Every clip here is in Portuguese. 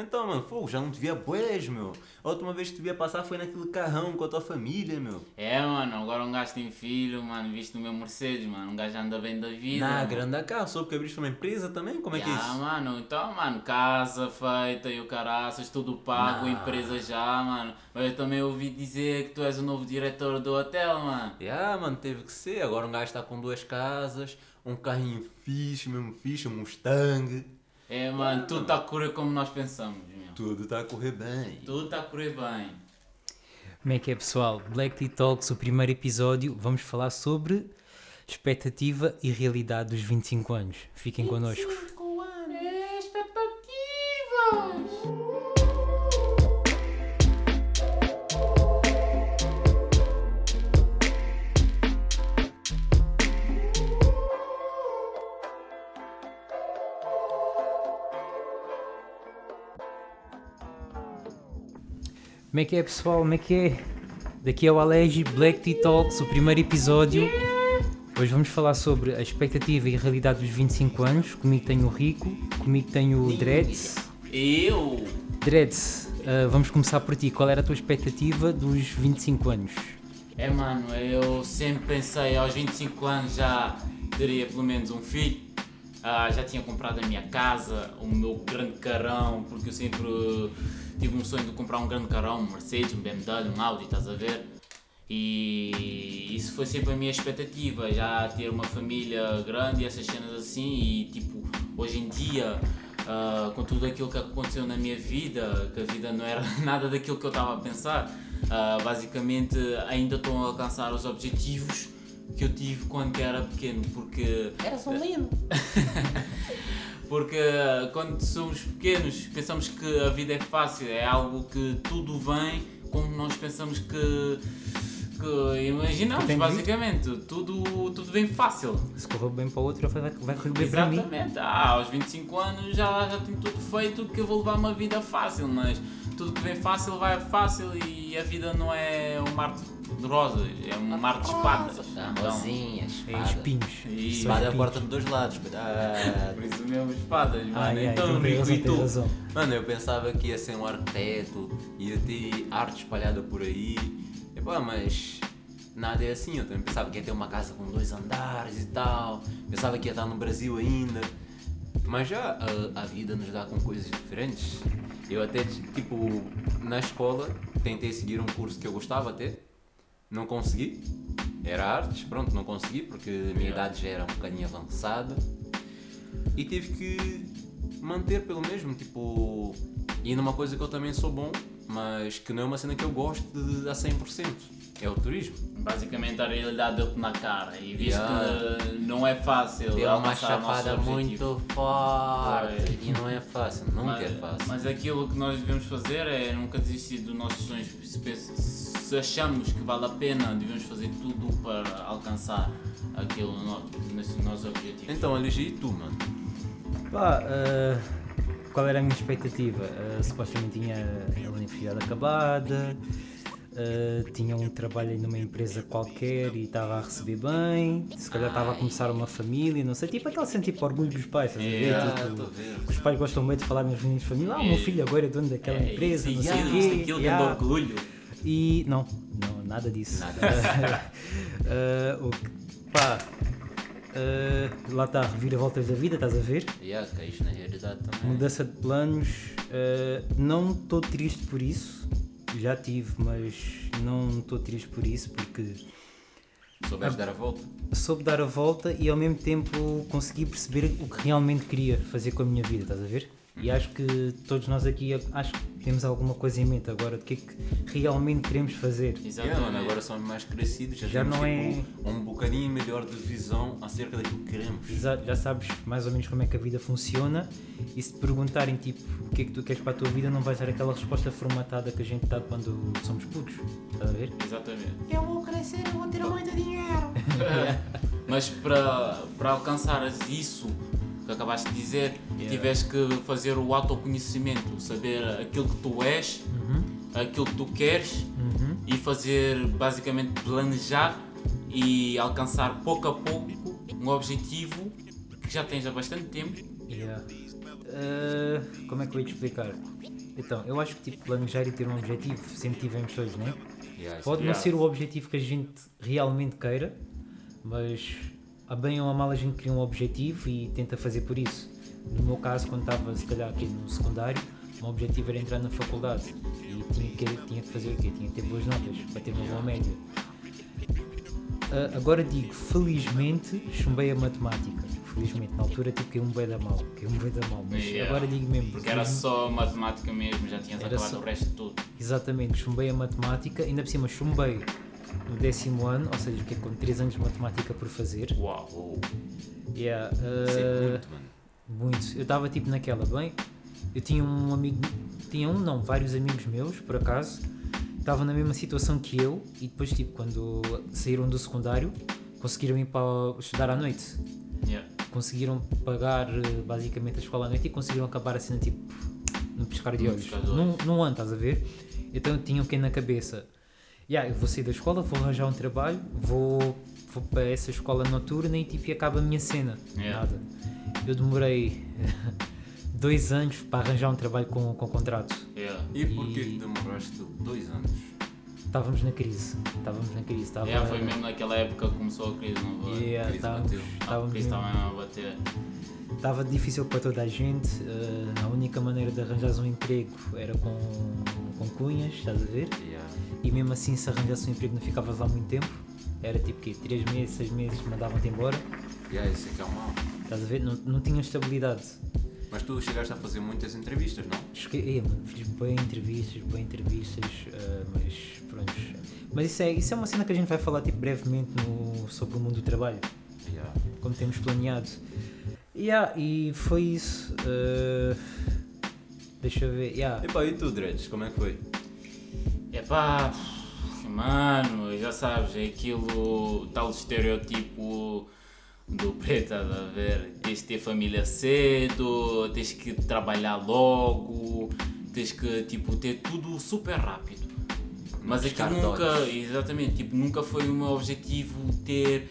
Então, mano, fogo, já não te via boés, meu. A última vez que te via passar foi naquele carrão com a tua família, meu. É, mano, agora um gajo tem filho, mano, visto no meu Mercedes, mano, um gajo anda bem da vida. Na mano. grande cá, soube que abriste uma empresa também? Como é que é isso? mano, então, mano, casa feita e o caraças, tudo pago, Nah. empresa já, mano. Mas eu também ouvi dizer que tu és o novo diretor do hotel, mano. Ya, mano, teve que ser. Agora um gajo está com duas casas, um carrinho fixe, mesmo fixe, um Mustang. É, mano, tudo está a correr como nós pensamos, meu. Tudo está a correr bem. Tudo está a correr bem. Como é que é, pessoal? Black Tea Talks, o primeiro episódio, vamos falar sobre expectativa e realidade dos 25 anos. Fiquem connosco. Como é que é, pessoal? Como é que é? Daqui é o Alegi, Black Tea Talks, o primeiro episódio. Hoje vamos falar sobre a expectativa e a realidade dos 25 anos. Comigo tenho o Rico, comigo tenho o Dreads. Eu? Dreads, ah, vamos começar por ti. Qual era a tua expectativa dos 25 anos? É, mano, eu sempre pensei aos 25 anos já teria pelo menos um filho. Ah, já tinha comprado a minha casa, o meu grande carrão, porque eu sempre uh, tive um sonho de comprar um grande carrão, um Mercedes, um BMW, um Audi, estás a ver? E isso foi sempre a minha expectativa, já ter uma família grande e essas cenas assim. E tipo, hoje em dia, ah, com tudo aquilo que aconteceu na minha vida, que a vida não era nada daquilo que eu estava a pensar, ah, basicamente ainda estou a alcançar os objetivos que eu tive quando era pequeno, porque Eras um lindo. porque uh, quando somos pequenos pensamos que a vida é fácil, é algo que tudo vem como nós pensamos que, que imaginamos, basicamente. Tudo, tudo vem fácil. Se correu bem para o outro, vai, vai correr bem para mim. Exatamente. Ah, aos 25 anos já, já tenho tudo feito que eu vou levar uma vida fácil, mas tudo que vem fácil vai fácil e a vida não é um mar de rosas, é um mar de espadas. Então, Rosinhas, É espinhos. E- Espada é porta de dois lados, cuidado. por isso mesmo espadas, mano. Yeah, então, razão, e tu? razão. Mano, eu pensava que ia ser um arquiteto, ia ter arte espalhada por aí. E, pá, mas nada é assim. Eu também pensava que ia ter uma casa com dois andares e tal. Pensava que ia estar no Brasil ainda. Mas já a, a vida nos dá com coisas diferentes. Eu até, tipo, na escola tentei seguir um curso que eu gostava até. Não consegui. Era artes, pronto, não consegui porque a minha idade já era um bocadinho avançada. E tive que manter pelo mesmo, tipo, ir numa coisa que eu também sou bom, mas que não é uma cena que eu gosto de, a 100%. É o turismo. Basicamente a realidade deu-te na cara e visto Yeah. que não é fácil Deu uma chapada muito forte Pois. e não é fácil, nunca mas, é fácil. mas aquilo que nós devemos fazer é nunca desistir dos nossos sonhos. Se, achamos que vale a pena, devemos fazer tudo para alcançar aquilo, no- nesses nossos objetivos. Então, elegi e tu, mano. Pá, ah, qual era a minha expectativa? Ah, supostamente tinha a universidade acabada, ah, tinha um trabalho numa empresa qualquer e estava a receber bem, se calhar estava a começar uma família, não sei, tipo aquele sentir tipo orgulho dos pais, estás a ver? Yeah, Tipo, estou a ver. os pais gostam muito de falar nas reuniões de família, ah, o meu filho agora é dono daquela É, empresa, isso, não sei o isso, quê. isso, aquilo é yeah. orgulho. E não, não, nada disso. Nada o que, pá, ah, lá está, reviravoltas da vida, estás a ver? Yeah, caíste na realidade também. Mudança de planos, eh, não estou triste por isso, já tive, mas não estou triste por isso porque Soubeste dar a volta? soube dar a volta e ao mesmo tempo consegui perceber o que realmente queria fazer com a minha vida, estás a ver? E acho que todos nós aqui acho que temos alguma coisa em mente agora do que é que realmente queremos fazer. Exatamente. Yeah, agora somos mais crescidos, já, Já temos não é- tipo, um bocadinho melhor de visão acerca daquilo que queremos. Exato, já sabes mais ou menos como é que a vida funciona e se te perguntarem tipo o que é que tu queres para a tua vida não vais dar aquela resposta formatada que a gente dá quando somos putos, estás a ver? Exatamente. Eu vou crescer, eu vou ter muito dinheiro. Mas para, para alcançares isso que acabaste de dizer, tiveste que fazer o autoconhecimento, saber aquilo que tu és, aquilo que tu queres Uhum. e fazer basicamente planejar e alcançar pouco a pouco um objetivo que já tens há bastante tempo. Yeah. ah, como é que eu ia te explicar? Então, eu acho que tipo, planejar e ter um objetivo sempre tivemos todos, né? Yeah, Pode não ser o objetivo que a gente realmente queira, mas a bem ou a mal a gente cria um objetivo e tenta fazer por isso. No meu caso, quando estava se calhar aqui no secundário, o meu objetivo era entrar na faculdade e tinha que, tinha que fazer o quê? Tinha que ter boas notas para ter uma boa média. Ah, agora digo, felizmente chumbei a matemática. Felizmente, na altura tipo que um bem da mal, que um bem da mal, mas Yeah. agora digo mesmo. Porque era só matemática mesmo, já tinhas acabado só- o resto de tudo. Exatamente, chumbei a matemática, ainda por cima chumbei no décimo ano, ou seja, que é com 3 anos de matemática por fazer. Uau! Yeah, uh, muito, mano. muito. Eu estava tipo naquela, bem, eu tinha um amigo, tinha um não, vários amigos meus, por acaso, estavam na mesma situação que eu e depois tipo, quando saíram do secundário, conseguiram ir para estudar à noite. Yeah. Conseguiram pagar eh, basicamente a escola à noite e conseguiram acabar assim tipo no piscar de olhos. Num, ano, estás a ver? Então tinham que ir na cabeça. Yeah, eu vou sair da escola, vou arranjar um trabalho, vou, vou para essa escola noturna e tipo e acaba a minha cena. Yeah. Nada. Eu demorei dois anos para arranjar um trabalho com, com contrato. Yeah. E porquê E- demoraste dois anos? Estávamos na crise. Estávamos na crise. Estava, Yeah, foi mesmo naquela época que começou a crise, não foi? Yeah, crise estávamos, bateu. Ah, a estávamos crise estava mesmo a bater. Estava difícil para toda a gente. eh, a única maneira de arranjares um emprego era com, com cunhas, estás a ver? Yeah. E mesmo assim, se arranjasse um emprego, não ficavas lá muito tempo. Era tipo que 3 meses, 6 meses, mandavam-te embora. Yeah, isso é que é o mal. Estás a ver? Não, não tinha estabilidade. Mas tu chegaste a fazer muitas entrevistas, não? Cheguei, mano, fiz bem entrevistas, bem entrevistas, eh, mas pronto. Mas isso é, isso é uma cena que a gente vai falar tipo, brevemente no, sobre o mundo do trabalho. Yeah. como temos planeado. Yeah, e foi isso. uh, deixa eu ver. Yeah. Epá, e tu, Dreads, como é que foi? Epá, mano, já sabes, é aquilo tal estereotipo do preto, estás a ver? Tens de ter família cedo, tens que trabalhar logo, tens que tipo, ter tudo super rápido. Mas de nunca, exatamente, tipo, nunca foi o meu objetivo ter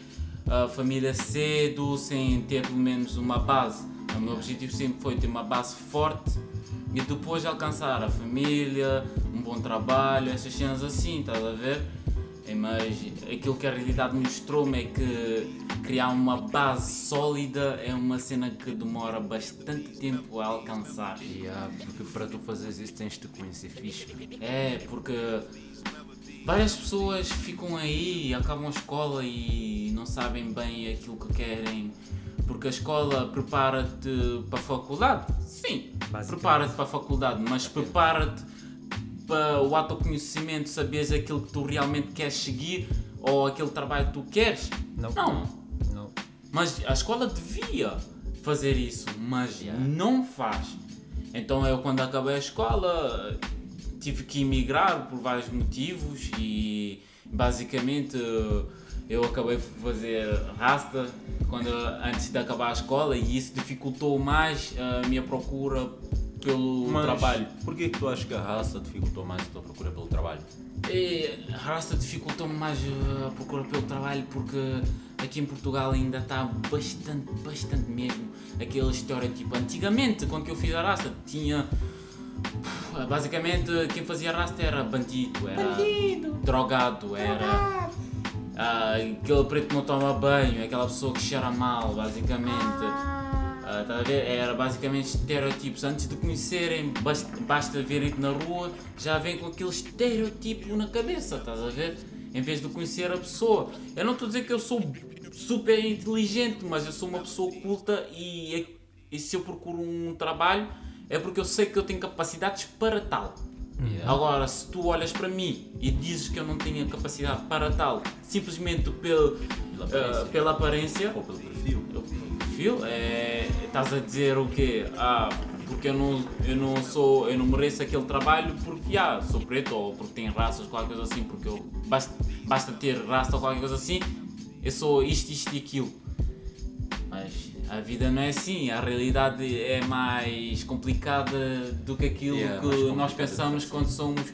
a família cedo sem ter pelo menos uma base. O meu objetivo sempre foi ter uma base forte e depois alcançar a família, um bom trabalho, essas cenas assim, estás a ver? Mas aquilo que a realidade mostrou-me é que criar uma base sólida é uma cena que demora bastante tempo a alcançar. Yeah, porque para tu fazeres isso tens de conhecer fixe. É, porque várias pessoas ficam aí, acabam a escola e não sabem bem aquilo que querem. Porque a escola prepara-te para a faculdade, sim, prepara-te para a faculdade, mas prepara-te para o autoconhecimento, saberes aquilo que tu realmente queres seguir ou aquele trabalho que tu queres. Não. Não. Não. Mas a escola devia fazer isso, mas Yeah. não faz. Então eu quando acabei a escola tive que emigrar por vários motivos e basicamente eu acabei por fazer rasta quando, antes de acabar a escola e isso dificultou mais a minha procura pelo Mas trabalho. porquê que tu achas que a raça dificultou mais a tua procura pelo trabalho? E a raça dificultou-me mais uh, a procura pelo trabalho porque aqui em Portugal ainda está bastante, bastante mesmo aquele estereotipo. Antigamente, quando que eu fiz a raça, tinha. Basicamente, quem fazia raça era bandido, era drogado, era ah, aquele preto que não toma banho, aquela pessoa que cheira mal, basicamente. Ah, tá a ver? Era basicamente estereotipos. Antes de conhecerem, basta, basta verem-te na rua, já vêm com aquele estereotipo na cabeça, estás a ver? Em vez de conhecer a pessoa. Eu não estou a dizer que eu sou super inteligente, mas eu sou uma pessoa culta e, e se eu procuro um trabalho é porque eu sei que eu tenho capacidades para tal. Agora, se tu olhas para mim e dizes que eu não tenho capacidade para tal, simplesmente pel, Pela ah, aparência. pela aparência, Ou pelo perfil? Perfil, é, estás a dizer o quê? Ah, porque eu não, eu não sou, eu não mereço aquele trabalho porque ah, sou preto ou porque tenho raças, qualquer coisa assim, porque eu, basta, basta ter raça ou qualquer coisa assim, eu sou isto, isto e aquilo. Mas a vida não é assim, a realidade é mais complicada do que aquilo Yeah, que mais nós pensamos do que quando somos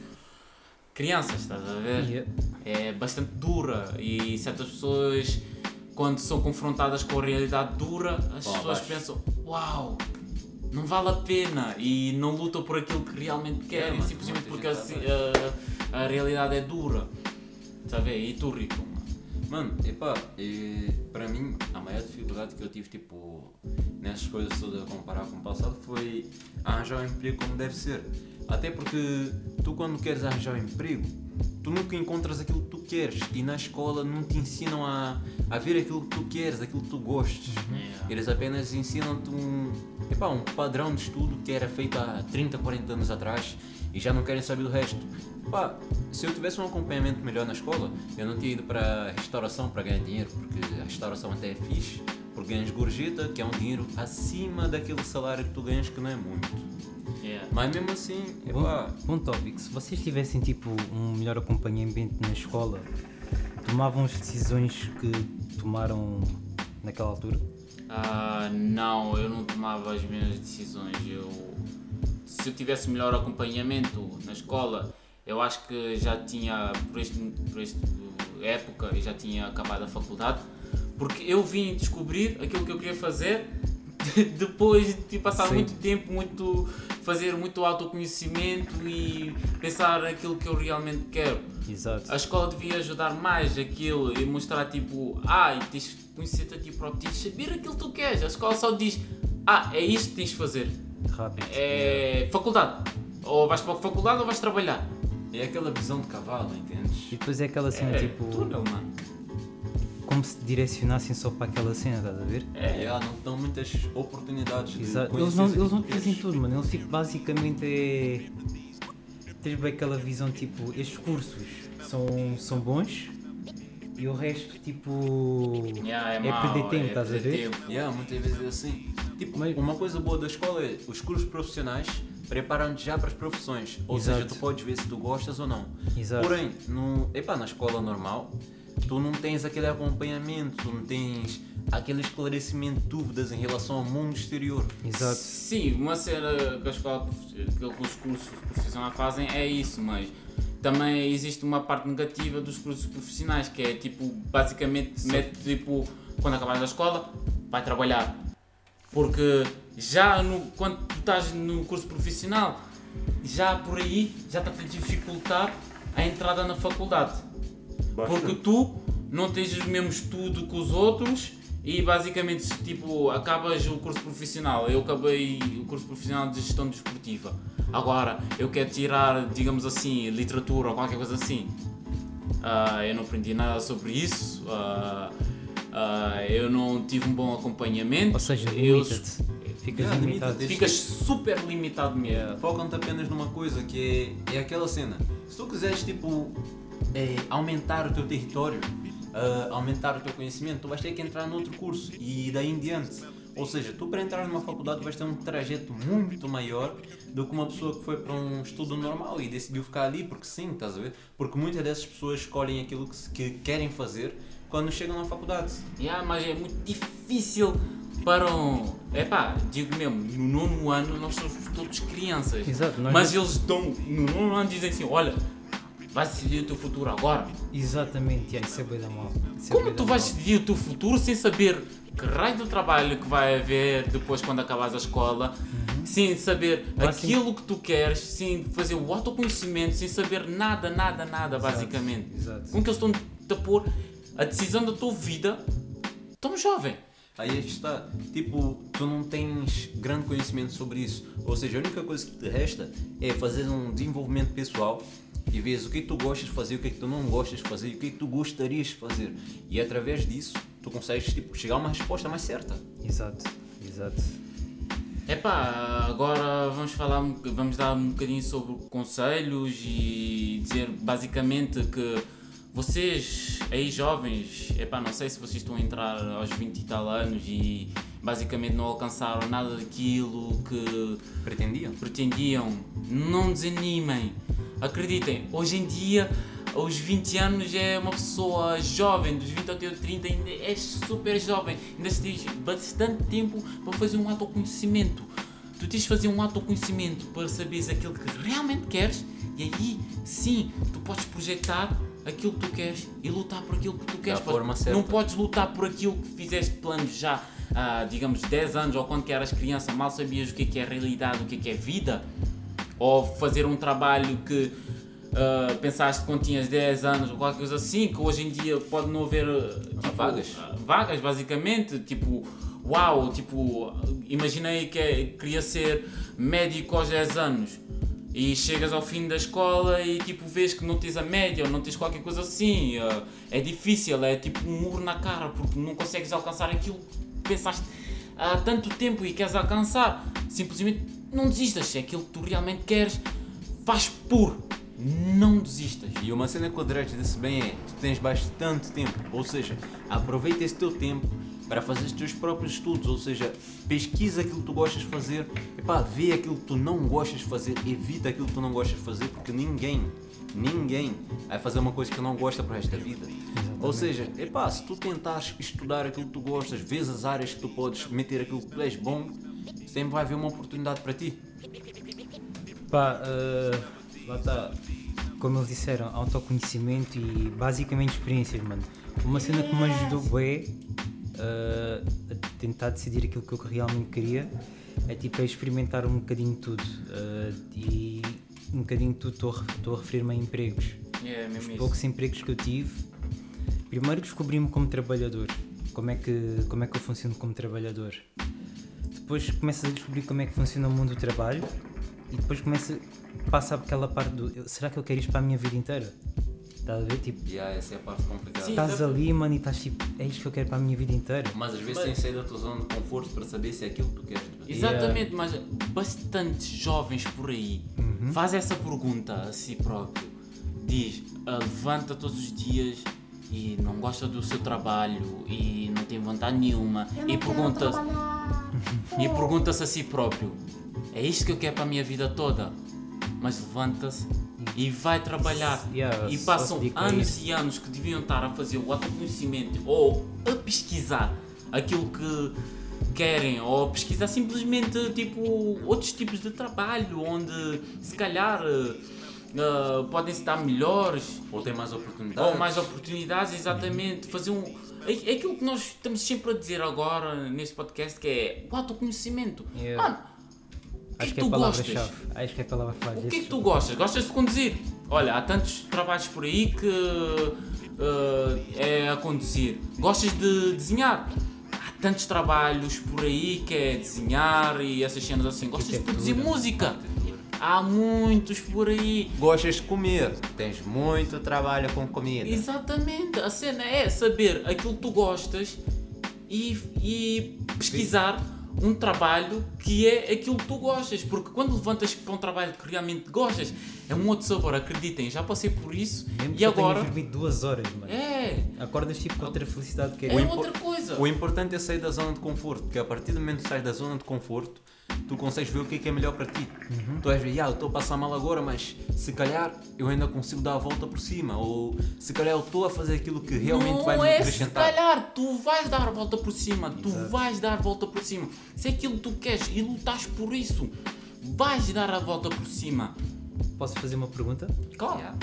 crianças, estás a ver? Yeah. é bastante dura e certas pessoas quando são confrontadas com a realidade dura as Vão pessoas abaixo. pensam uau não vale a pena e não lutam por aquilo que realmente querem, mano, simplesmente porque a, si- a- a realidade é dura. Tá a ver? E tu, Rico? mano? Mano, epá, e, para mim a maior dificuldade que eu tive tipo nessas coisas todas a comparar com o passado foi arranjar um emprego como deve ser. Até porque tu quando queres arranjar um emprego, tu nunca encontras aquilo que tu queres e na escola não te ensinam a, a ver aquilo que tu queres, aquilo que tu gostes. Yeah. Eles apenas ensinam-te um, epá, um padrão de estudo que era feito há 30, 40 anos atrás e já não querem saber do resto. Pá, se eu tivesse um acompanhamento melhor na escola, eu não tinha ido para a restauração para ganhar dinheiro, porque a restauração até é fixe, porque ganhas gorjeta, que é um dinheiro acima daquele salário que tu ganhas, que não é muito. Yeah. Mas mesmo assim, Bom, bom tópico. Se vocês tivessem tipo um melhor acompanhamento na escola, tomavam as decisões que tomaram naquela altura? Ah, não, eu não tomava as mesmas decisões. Eu, se eu tivesse melhor acompanhamento na escola, eu acho que já tinha, por este, por esta época, eu já tinha acabado a faculdade, porque eu vim descobrir aquilo que eu queria fazer depois de passar Sim. muito tempo, muito fazer muito autoconhecimento e pensar aquilo que eu realmente quero. Exato. A escola devia ajudar mais aquilo e mostrar tipo, ah, tens de conhecer-te a ti próprio, tens de saber aquilo que tu queres. A escola só diz, ah, é isto que tens de fazer. Rápido. É faculdade. Ou vais para a faculdade ou vais trabalhar. é aquela visão de cavalo, entendes? E depois é aquela cena É, tipo. túnel, mano. Como se direcionassem só para aquela cena, estás a ver? É, Yeah, não te dão muitas oportunidades de Exato. Eles não, eles não te dizem tudo, mano. Eles tipo, basicamente é. Tens bem aquela visão tipo, estes cursos são, são bons e o resto tipo. yeah, é, é mau, perder tempo, é estás a perder ver? tempo. Yeah, muitas vezes é assim. Tipo, Mas- uma coisa boa da escola é os cursos profissionais preparam-te já para as profissões. Ou Exato. seja, tu podes ver se tu gostas ou não. Exato. Porém, no, epá, na escola normal, tu não tens aquele acompanhamento, tu não tens aquele esclarecimento de dúvidas em relação ao mundo exterior. Exato. Sim, uma cena que a escola, que os cursos profissionais fazem é isso, mas também existe uma parte negativa dos cursos profissionais, que é tipo, basicamente, mete tipo, quando acabares a escola, vai trabalhar. Porque já no, quando tu estás no curso profissional, já por aí já está a dificultar a entrada na faculdade. Porque tu não tens o mesmo estudo que os outros e basicamente tipo acabas o curso profissional. Eu acabei o curso profissional de gestão desportiva. Agora eu quero tirar, digamos assim, literatura ou qualquer coisa assim. Ah, eu não aprendi nada sobre isso. Ah, ah, eu não tive um bom acompanhamento. Ou seja, eu. Ficas Yeah, limitado. ficas super limitado mesmo. Focam-te apenas numa coisa que é, é aquela cena. Se tu quiseres, tipo, é, aumentar o teu território, ah, aumentar o teu conhecimento, tu vais ter que entrar noutro curso e daí em diante. Ou seja, tu para entrar numa faculdade vais ter um trajeto muito maior do que uma pessoa que foi para um estudo normal e decidiu ficar ali porque sim, estás a ver? Porque muitas dessas pessoas escolhem aquilo que, que querem fazer quando chegam na faculdade. Yeah, mas é muito difícil para um. Epá, digo mesmo, no nono ano nós somos todos crianças. Exato, nós mas não- eles dão. No nono ano dizem assim: olha, vais decidir o teu futuro agora. Exatamente, yeah, isso é bem da mal. Isso é Como tu vais mal. decidir o teu futuro sem saber que raio do trabalho que vai haver depois quando acabares a escola, sem saber Vai sim. aquilo que tu queres, sem fazer o autoconhecimento, sem saber nada, nada, nada, basicamente. exato. Como que eles estão a pôr a decisão da tua vida tão jovem? Aí é que está, tipo, tu não tens grande conhecimento sobre isso. Ou seja, a única coisa que te resta é fazer um desenvolvimento pessoal e ver o que é que tu gostas de fazer, o que é que tu não gostas de fazer o que é que tu gostarias de fazer. E através disso, tu consegues tipo, chegar a uma resposta mais certa. Exato, exato. Epá, agora vamos falar, um vamos dar um bocadinho sobre conselhos e dizer basicamente que vocês aí jovens, epá, não sei se vocês estão a entrar aos 20 e tal anos e basicamente não alcançaram nada daquilo que Pretendiam? pretendiam, não desanimem. Acreditem, hoje em dia, aos 20 anos é uma pessoa jovem, dos 20 até os 30 ainda és super jovem, ainda tens bastante tempo para fazer um autoconhecimento. Tu tens de fazer um autoconhecimento para saberes aquilo que realmente queres e aí sim tu podes projetar aquilo que tu queres e lutar por aquilo que tu queres. Não podes lutar por aquilo que fizeste planos já ah, digamos, 10 anos ou quando que eras criança, mal sabias o que é, que é realidade, o que é, que é vida, ou fazer um trabalho que ah, pensaste quando tinhas 10 anos ou qualquer coisa assim, que hoje em dia pode não haver ah, tipo, vagas. ah, vagas, basicamente, tipo, uau, tipo, imaginei que é- queria ser médico aos 10 anos. E chegas ao fim da escola e tipo vês que não tens a média ou não tens qualquer coisa assim. É difícil, é tipo um muro na cara porque não consegues alcançar aquilo que pensaste há tanto tempo e queres alcançar. Simplesmente não desistas. Se é aquilo que tu realmente queres, faz por. Não desistas. E uma cena que o Dredd disse bem é: tu tens bastante tempo, ou seja, aproveita esse teu tempo para fazer os teus próprios estudos, ou seja, pesquisa aquilo que tu gostas de fazer, epá, vê aquilo que tu não gostas de fazer, evita aquilo que tu não gostas de fazer, porque ninguém, ninguém vai fazer uma coisa que não gosta para o resto da vida. Ou seja, epá, se tu tentares estudar aquilo que tu gostas, vês as áreas que tu podes meter aquilo que tu és bom, sempre vai haver uma oportunidade para ti. Pá, eh, lá está. Como eles disseram, autoconhecimento e basicamente experiências, mano. Uma cena que me ajudou bem a tentar decidir aquilo que eu realmente queria é tipo é experimentar um bocadinho de tudo. eh, e um bocadinho de tudo estou a a referir-me a empregos. É mesmo isso. poucos empregos que eu tive, primeiro descobri-me como trabalhador, como é, que, como é que eu funciono como trabalhador. Depois começas a descobrir como é que funciona o mundo do trabalho e depois começa, passa aquela parte do será que eu quero isto para a minha vida inteira? Estás a ver? Tipo, yeah, essa é a parte complicada. Sim. estás ali, mano, e estás tipo, é isto que eu quero para a minha vida inteira. Mas às vezes Mas- tens de sair da tua zona de conforto para saber se é aquilo que tu queres. Exatamente, mas bastantes jovens por aí faz essa pergunta a si próprio. Diz, ah, levanta todos os dias e não gosta do seu trabalho e não tem vontade nenhuma Eu e pergunta trabalhar. E pergunta-se a si próprio, é isto que eu quero para a minha vida toda? Mas levanta-se e vai trabalhar Yeah, e passam anos e anos que deviam estar a fazer o autoconhecimento ou a pesquisar aquilo que querem ou pesquisar simplesmente tipo outros tipos de trabalho onde se calhar eh, podem se dar melhores Ou tem mais oportunidades. ou mais oportunidades, exatamente. Fazer um. É, é aquilo que nós estamos sempre a dizer agora neste podcast que é o autoconhecimento. Yeah. Mano, o que é Acho que que é tu a gostas? Acho que é a palavra-chave. O que é que tu gostas? Gostas de conduzir? Olha, há tantos trabalhos por aí que eh, é a conduzir. Gostas de desenhar? Há tantos trabalhos por aí que é desenhar e essas cenas assim. Gostas de produzir música? Há muitos por aí. Gostas de comer, tens muito trabalho com comida. Exatamente, a cena é saber aquilo que tu gostas e, e pesquisar um trabalho que é aquilo que tu gostas, porque quando levantas para um trabalho que realmente gostas, é um outro sabor, acreditem, já passei por isso Mesmo que e tenhas agora dormido duas horas, mano. é, Acordas tipo com outra felicidade que é é. outra coisa. O importante é sair da zona de conforto, porque a partir do momento que sais da zona de conforto, tu consegues ver o que é que é melhor para ti. Tu vais ver, ah, eu estou a passar mal agora, mas se calhar eu ainda consigo dar a volta por cima, ou se calhar eu estou a fazer aquilo que realmente não vai me é se acrescentar. calhar, tu vais dar a volta por cima, tu vais dar a volta por cima. Se é aquilo que tu queres e lutas por isso, vais dar a volta por cima. Posso fazer uma pergunta? Claro. Yeah.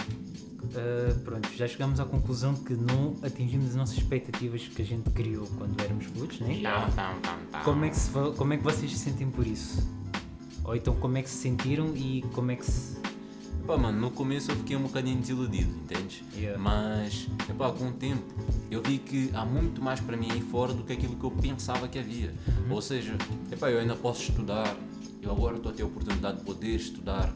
Uh, pronto, já chegamos à conclusão que não atingimos as nossas expectativas que a gente criou quando éramos putos, né? Tam, tam, tam. Como é, que se, como é que vocês se sentem por isso? Ou então como é que se sentiram e como é que se. Pá, mano, no começo eu fiquei um bocadinho desiludido, entendes? Yeah. Mas, epá, com o tempo, eu vi que há muito mais para mim aí fora do que aquilo que eu pensava que havia. Ou seja, epá, eu ainda posso estudar, eu agora estou a ter a oportunidade de poder estudar.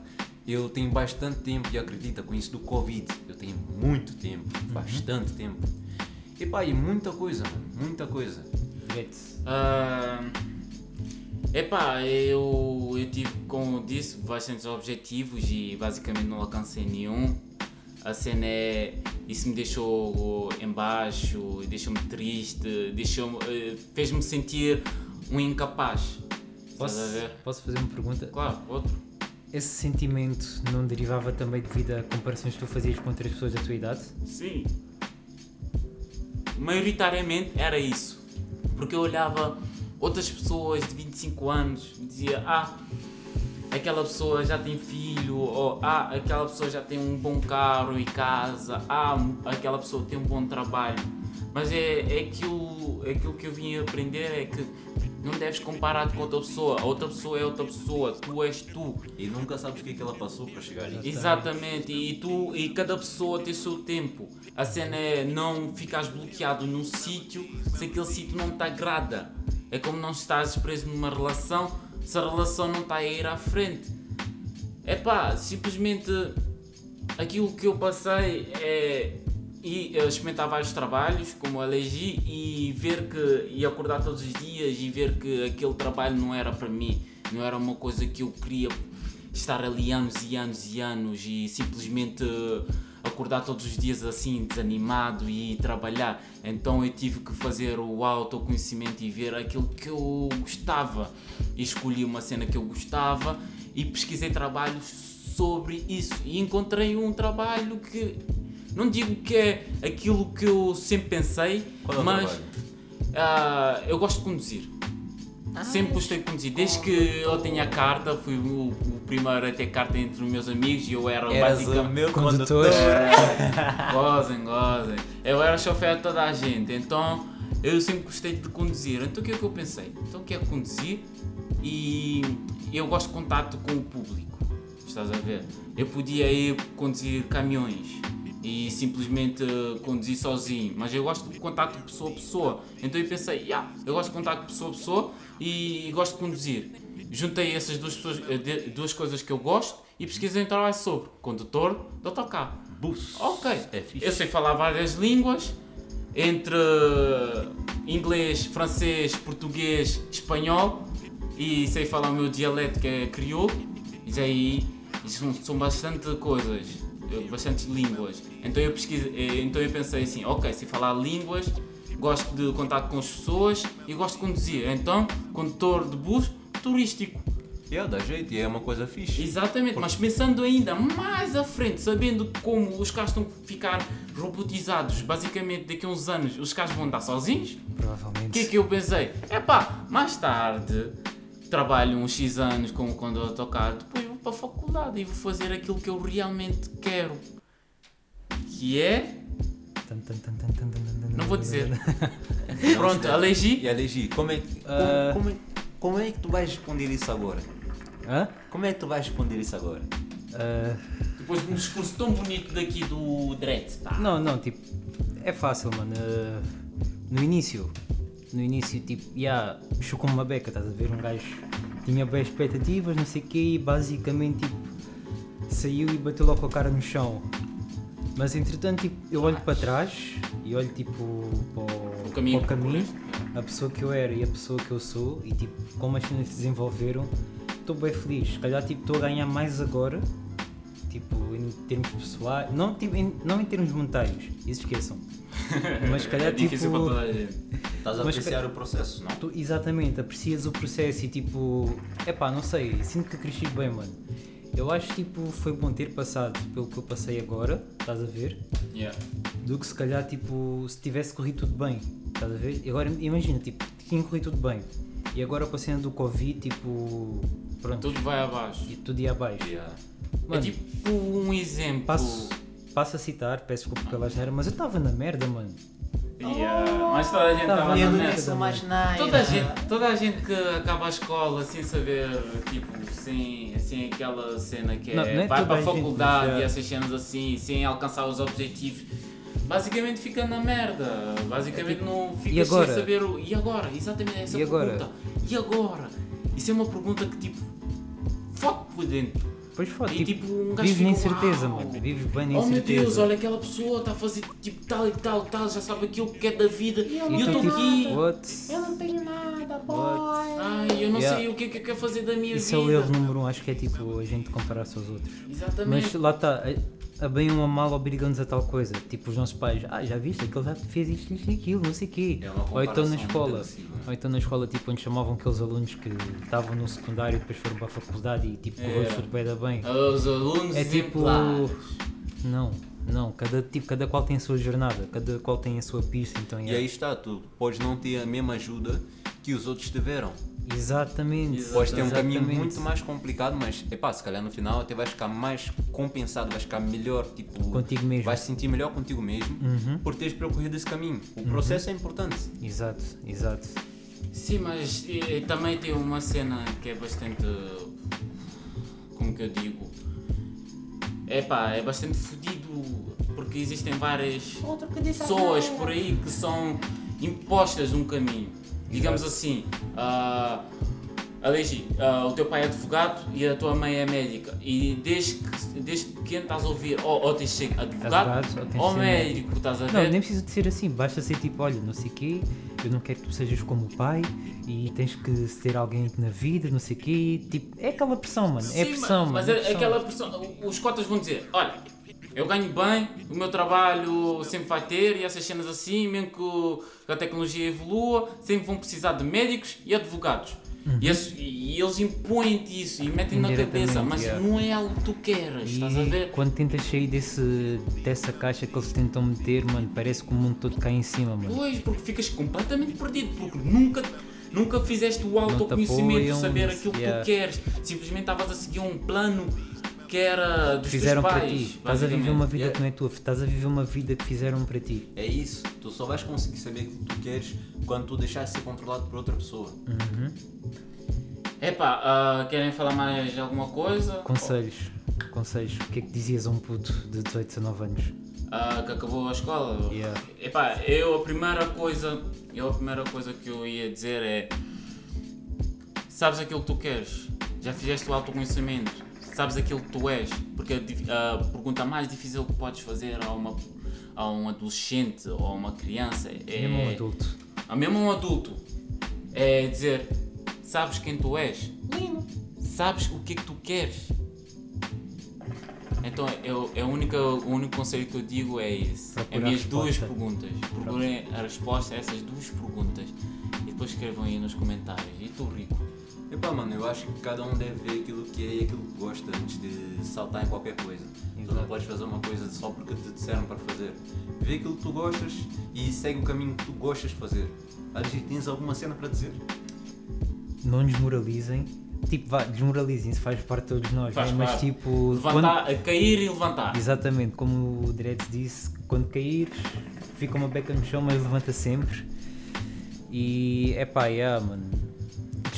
Eu tenho bastante tempo e acredita, com isso do Covid, eu tenho muito tempo, bastante tempo. Epá, e muita coisa, muita coisa. Ah, epá, eu, eu tive, como disse, bastantes objetivos e basicamente não alcancei nenhum. A cena é. Isso me deixou em baixo, deixou-me triste, deixou fez-me sentir um incapaz. Posso, posso fazer uma pergunta? Claro, outro. Esse sentimento não derivava também devido a comparações que tu fazias com outras pessoas da tua idade? Sim. Maioritariamente era isso. Porque eu olhava outras pessoas de 25 anos e dizia: Ah, aquela pessoa já tem filho, ou Ah, aquela pessoa já tem um bom carro e casa, Ah, aquela pessoa tem um bom trabalho. Mas é, é, aquilo, é aquilo que eu vim aprender: é que Não deves comparar com outra pessoa. A outra pessoa é outra pessoa. Tu és tu. E nunca sabes o que é que ela passou para chegar aí. Exatamente, e tu e cada pessoa tem o seu tempo. A cena é não ficares bloqueado num sítio se aquele sítio não te agrada. É como não estás preso numa relação se a relação não está a ir à frente. É pá, simplesmente aquilo que eu passei é ir eh, experimentar vários trabalhos, como elegi, e ver que. e acordar todos os dias e ver que aquele trabalho não era para mim, não era uma coisa que eu queria estar ali anos e anos e anos e simplesmente acordar todos os dias assim desanimado e trabalhar. Então eu tive que fazer o autoconhecimento e ver aquilo que eu gostava. E escolhi uma cena que eu gostava e pesquisei trabalhos sobre isso. E encontrei um trabalho que não digo que é aquilo que eu sempre pensei, Qual é o mas ah, eu gosto de conduzir. Sempre gostei de conduzir. Desde que eu tinha a carta, fui o, o primeiro a ter carta entre os meus amigos e eu era Eras o basicamente. meu Condutor. condutor. Gozem, gozem. Eu era chofer de toda a gente, então eu sempre gostei de conduzir. Então o que é que eu pensei? Então quero conduzir e eu gosto de contato com o público. Estás a ver? Eu podia ir conduzir caminhões e simplesmente eh, conduzir sozinho, mas eu gosto de contato pessoa a pessoa. Então eu pensei, yeah, eu gosto de contato pessoa a pessoa e gosto de conduzir. Juntei essas duas, pessoas, eh, duas coisas que eu gosto e pesquisei um trabalho sobre condutor de autocarro. Bus. Ok. É. Eu sei falar várias línguas, entre inglês, francês, português, espanhol e sei falar o meu dialeto que é crioulo. E aí são, são bastante coisas, eh, bastantes línguas. Então eu pesquisei, eh, então eu pensei assim, ok, sei falar línguas, gosto de contato com as pessoas e gosto de conduzir. Então, condutor de bus turístico. Yeah, dá jeito e é uma coisa fixe. Exatamente, mas pensando ainda mais à frente, sabendo como os carros estão a ficar robotizados, basicamente daqui a uns anos os carros vão andar sozinhos, o Provavelmente. que é que eu pensei? Epá, mais tarde trabalho uns X anos como condutor de autocarro, depois para a faculdade e vou fazer aquilo que eu realmente quero. Que é. Não vou dizer. Pronto, elegi. E Alegi, como é, que- Ah. como, como, é, como é que tu vais responder isso agora? Hã? Como é que tu vais responder isso agora? Ah, Depois de um discurso tão bonito daqui do Dredd, pá. não, não, tipo, é fácil, mano. Ah, no início, no início, tipo, yeah, mexeu como uma beca, estás a ver? Um gajo tinha bem expectativas, não sei o quê, e basicamente, tipo, saiu e bateu logo com a cara no chão. Mas entretanto, tipo, eu olho para trás e olho, tipo, para o, O caminho para o caminho, a pessoa que eu era e a pessoa que eu sou, e tipo, como as cenas se desenvolveram, estou bem feliz. Se calhar, tipo, estou a ganhar mais agora, tipo, em termos pessoais, não, tipo, em, não em termos monetários, isso esqueçam. Mas se calhar, é difícil tipo, para toda. Estás a Mas apreciar o processo, não? Tu, exatamente, aprecias o processo e tipo, epá, não sei, sinto que cresci bem, mano. Eu acho tipo, foi bom ter passado pelo que eu passei agora, estás a ver? Yeah. Do que se calhar tipo, se tivesse corrido tudo bem, estás a ver? Agora imagina, tipo, tinha corrido tudo bem. E agora com a cena do Covid, tipo, pronto, Tudo vai abaixo. e tudo ia abaixo. Yeah. Mano, é tipo um exemplo. passo, passo a citar, peço desculpa pela asneira, mas eu estava na merda, mano. Yeah, Mas toda a gente Tava estava na merda, mais. Toda a, gente, toda a gente que acaba a escola sem saber, tipo, sem, sem aquela cena que é Não, não é vai para a a gente, faculdade mas, e é. essas cenas assim, sem alcançar os objetivos, basicamente fica na merda. Basicamente não fica É tipo, e agora? sem saber o. E agora? Exatamente essa E agora? pergunta. E agora? Isso é uma pergunta que tipo. Foco por dentro. Depois foda, E tipo, tipo, um gajo vives na fica, incerteza, "Uau, mano. Vives bem na Oh meu incerteza. Deus, olha aquela pessoa está a fazer tipo tal e tal, tal, já sabe aquilo que é da vida e eu E estou tipo, aqui. what? Eu não tenho nada, boy. Ai, eu não Yeah. sei o que é que eu quero fazer da minha Isso é vida. o erro número um, acho que é tipo a gente comparar-se aos outros. Exatamente. Mas lá está, a, bem ou a mal obrigam-nos a tal coisa. Tipo os nossos pais, ah, já viste, aquele já fez isto, isto e aquilo, não sei o quê. É ou então na escola, agressiva. ou então na escola, tipo, onde chamavam aqueles alunos que estavam no secundário e depois foram para a faculdade e tipo, correu É. bem da bem. Os alunos É tipo. exemplares. Não, não, cada, tipo, cada qual tem a sua jornada, cada qual tem a sua pista, então E é. aí está, tu podes não ter a mesma ajuda que os outros tiveram. Exatamente. Podes ter um caminho muito mais complicado, mas epá, se calhar no final até vais ficar mais compensado, vais ficar melhor, tipo, Contigo mesmo. vais se sentir melhor contigo mesmo Uhum. por teres percorrido esse caminho. O processo é importante. Exato, exato. Sim, mas e, e também tem uma cena que é bastante. Como que eu digo? É pá, é bastante fodido porque existem várias pessoas por aí que são impostas um caminho. Digamos assim, ah, Alegi, ah, o teu pai é advogado e a tua mãe é médica. E desde, que, desde pequeno estás a ouvir ou, ou tens de ser advogado, Advogado, ou ou ser médico, estás a Não, ver? nem precisa de ser assim, basta ser tipo, olha, não sei o quê, eu não quero que tu sejas como o pai e tens que ter alguém na vida, não sei o quê. Tipo, é aquela pressão, mano. é Sim, pressão, mas, mano. mas é é pressão. aquela pressão. Os cotas vão dizer: olha, eu ganho bem, o meu trabalho sempre vai ter, e essas cenas assim, mesmo que a tecnologia evolua, sempre vão precisar de médicos e advogados. E, esses- e eles impõem-te isso e metem na cabeça, mas yeah. não é algo que tu queres, estás a E ver? quando tentas sair desse, dessa caixa que eles tentam meter, mano, parece que o mundo todo cai em cima, mano. Pois, porque ficas completamente perdido, porque nunca, nunca fizeste o autoconhecimento de apoiam, saber aquilo que yeah. tu queres. Simplesmente estavas a seguir um plano que era dos Fizeram teus para pais. ti. Estás a viver uma vida Yeah. que não é tua, estás a viver uma vida que fizeram para ti. É isso, tu só vais conseguir saber o que tu queres quando tu deixares de ser controlado por outra pessoa. Epá, ah, querem falar mais alguma coisa? Conselhos, conselhos. O que é que dizias a um puto de 18, 19 anos? Ah, que acabou a escola? Yeah. Epá, eu a primeira coisa, eu a primeira coisa que eu ia dizer é sabes aquilo que tu queres, já fizeste o autoconhecimento, sabes aquilo que tu és, porque a, a pergunta mais difícil que podes fazer a, uma, a um adolescente ou a uma criança é Mesmo um adulto. a mesmo um adulto é dizer sabes quem tu és, Lindo. sabes o que é que tu queres. Então eu, é a única, o único conselho que eu digo é esse. Procurar é minhas duas perguntas. Procurem a resposta a essas duas perguntas e depois escrevam aí nos comentários. E tu, Rico? Epá, mano, eu acho que cada um deve ver aquilo que é e aquilo que gosta antes de saltar em qualquer coisa. Tu não Exato. podes fazer uma coisa só porque te disseram para fazer. Vê aquilo que tu gostas e segue o caminho que tu gostas de fazer. Aligi, tens alguma cena para dizer? Não desmoralizem. Tipo, vá, desmoralizem-se, faz parte de todos nós. Faz né? Mas parte. tipo. Levantar, a cair e levantar. Exatamente, como o Dreads disse, quando caíres, fica uma beca no chão, mas levanta sempre. E é pá, yeah, mano.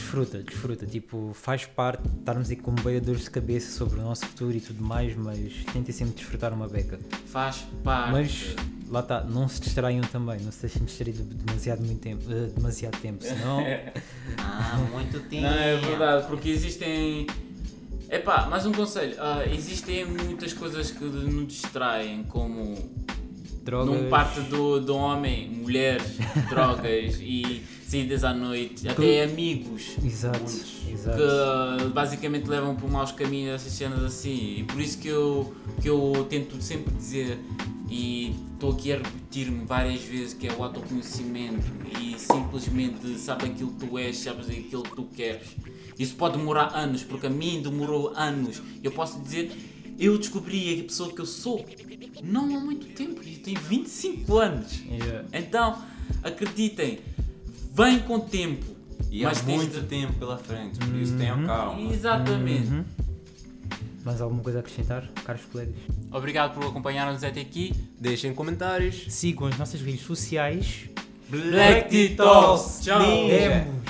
Desfruta, desfruta. Tipo, faz parte de estarmos aí com boiadores de cabeça sobre o nosso futuro e tudo mais, mas tentem sempre desfrutar uma beca. Faz parte. Mas lá está, não se distraiam também, não se deixem distrair de- demasiado, muito tempo, eh, demasiado tempo, senão. Ah, muito tempo. Não, é verdade, porque existem. Epá, mais um conselho. ah, existem muitas coisas que nos distraem, como drogas. Num parte do, do homem, mulheres, drogas e saídas à noite, até amigos Exato, exato. que basicamente levam por maus caminhos essas cenas assim. E por isso que eu, que eu tento sempre dizer e estou aqui a repetir-me várias vezes que é o autoconhecimento e simplesmente sabe aquilo que tu és, sabes aquilo que tu queres. Isso pode demorar anos, porque a mim demorou anos. Eu posso dizer, eu descobri a pessoa que eu sou não há muito tempo, eu tenho 25 anos. Yeah. Então, acreditem, vem com tempo. E mas há muito de- tempo pela frente, por isso tenham calma. Exatamente. Uhum. Mais alguma coisa a acrescentar, caros colegas? Obrigado por acompanhar-nos até aqui. Deixem comentários. Sigam as nossas redes sociais. Black Tea Talks. Tchau. Demo.